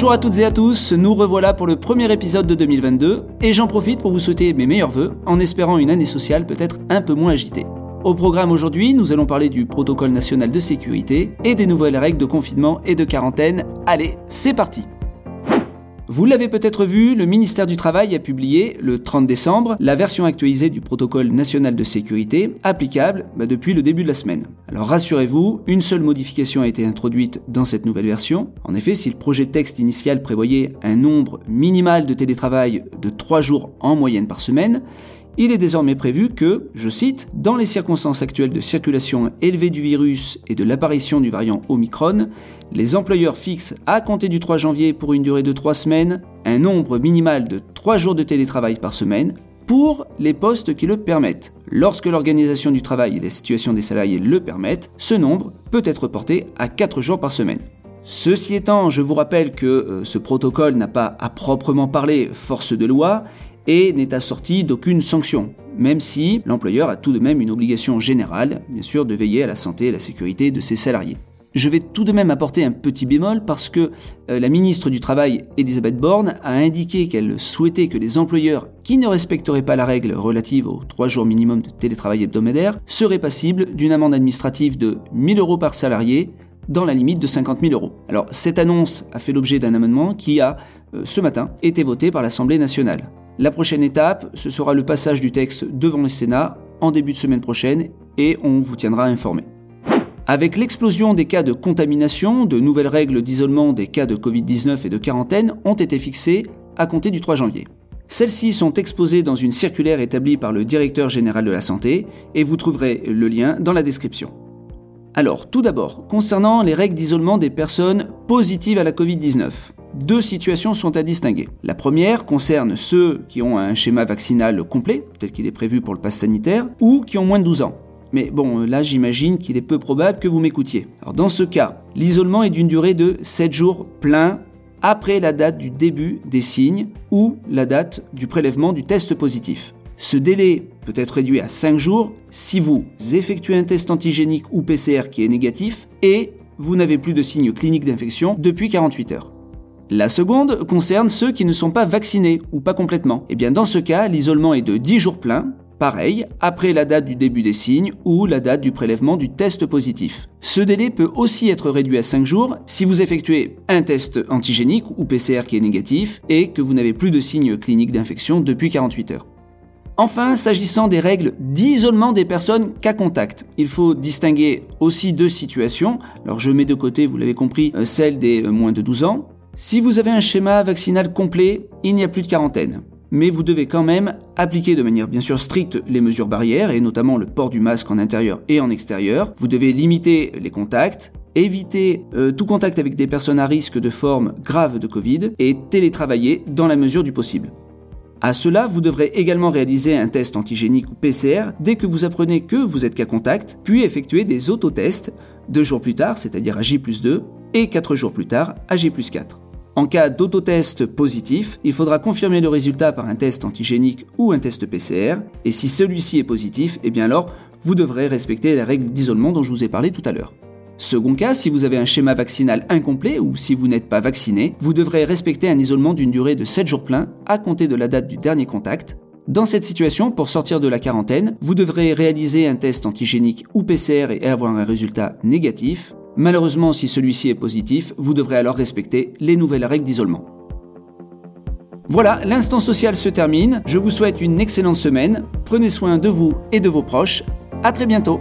Bonjour à toutes et à tous, nous revoilà pour le premier épisode de 2022 et j'en profite pour vous souhaiter mes meilleurs voeux en espérant une année sociale peut-être un peu moins agitée. Au programme aujourd'hui, nous allons parler du protocole national de sécurité et des nouvelles règles de confinement et de quarantaine. Allez, c'est parti vous l'avez peut-être vu, le ministère du Travail a publié le 30 décembre la version actualisée du protocole national de sécurité applicable bah, depuis le début de la semaine. Alors rassurez-vous, une seule modification a été introduite dans cette nouvelle version. En effet, si le projet de texte initial prévoyait un nombre minimal de télétravail de 3 jours en moyenne par semaine, il est désormais prévu que, je cite, dans les circonstances actuelles de circulation élevée du virus et de l'apparition du variant Omicron, les employeurs fixent à compter du 3 janvier pour une durée de 3 semaines un nombre minimal de 3 jours de télétravail par semaine pour les postes qui le permettent. Lorsque l'organisation du travail et la situation des salariés le permettent, ce nombre peut être porté à 4 jours par semaine. Ceci étant, je vous rappelle que euh, ce protocole n'a pas à proprement parler force de loi et n'est assorti d'aucune sanction, même si l'employeur a tout de même une obligation générale, bien sûr, de veiller à la santé et la sécurité de ses salariés. Je vais tout de même apporter un petit bémol parce que euh, la ministre du Travail, Elisabeth Borne, a indiqué qu'elle souhaitait que les employeurs qui ne respecteraient pas la règle relative aux trois jours minimum de télétravail hebdomadaire seraient passibles d'une amende administrative de 1000 euros par salarié dans la limite de 50 000 euros. Alors cette annonce a fait l'objet d'un amendement qui a, euh, ce matin, été voté par l'Assemblée nationale. La prochaine étape, ce sera le passage du texte devant le Sénat en début de semaine prochaine et on vous tiendra informé. Avec l'explosion des cas de contamination, de nouvelles règles d'isolement des cas de Covid-19 et de quarantaine ont été fixées à compter du 3 janvier. Celles-ci sont exposées dans une circulaire établie par le directeur général de la santé et vous trouverez le lien dans la description. Alors, tout d'abord, concernant les règles d'isolement des personnes positives à la Covid-19 deux situations sont à distinguer. La première concerne ceux qui ont un schéma vaccinal complet, tel qu'il est prévu pour le pass sanitaire, ou qui ont moins de 12 ans. Mais bon, là j'imagine qu'il est peu probable que vous m'écoutiez. Alors dans ce cas, l'isolement est d'une durée de 7 jours pleins après la date du début des signes ou la date du prélèvement du test positif. Ce délai peut être réduit à 5 jours si vous effectuez un test antigénique ou PCR qui est négatif et vous n'avez plus de signes cliniques d'infection depuis 48 heures. La seconde concerne ceux qui ne sont pas vaccinés ou pas complètement. Eh bien dans ce cas, l'isolement est de 10 jours pleins, pareil, après la date du début des signes ou la date du prélèvement du test positif. Ce délai peut aussi être réduit à 5 jours si vous effectuez un test antigénique ou PCR qui est négatif et que vous n'avez plus de signes cliniques d'infection depuis 48 heures. Enfin, s'agissant des règles d'isolement des personnes cas contact, il faut distinguer aussi deux situations. Alors je mets de côté, vous l'avez compris, euh, celle des euh, moins de 12 ans. Si vous avez un schéma vaccinal complet, il n'y a plus de quarantaine. Mais vous devez quand même appliquer de manière bien sûr stricte les mesures barrières, et notamment le port du masque en intérieur et en extérieur. Vous devez limiter les contacts, éviter euh, tout contact avec des personnes à risque de forme grave de Covid, et télétravailler dans la mesure du possible. À cela, vous devrez également réaliser un test antigénique ou PCR dès que vous apprenez que vous êtes cas contact, puis effectuer des autotests deux jours plus tard, c'est-à-dire à J 2, et 4 jours plus tard à J 4. En cas d'autotest positif, il faudra confirmer le résultat par un test antigénique ou un test PCR, et si celui-ci est positif, eh bien alors vous devrez respecter la règle d'isolement dont je vous ai parlé tout à l'heure. Second cas, si vous avez un schéma vaccinal incomplet ou si vous n'êtes pas vacciné, vous devrez respecter un isolement d'une durée de 7 jours pleins à compter de la date du dernier contact. Dans cette situation, pour sortir de la quarantaine, vous devrez réaliser un test antigénique ou PCR et avoir un résultat négatif. Malheureusement, si celui-ci est positif, vous devrez alors respecter les nouvelles règles d'isolement. Voilà, l'instant social se termine. Je vous souhaite une excellente semaine. Prenez soin de vous et de vos proches. À très bientôt.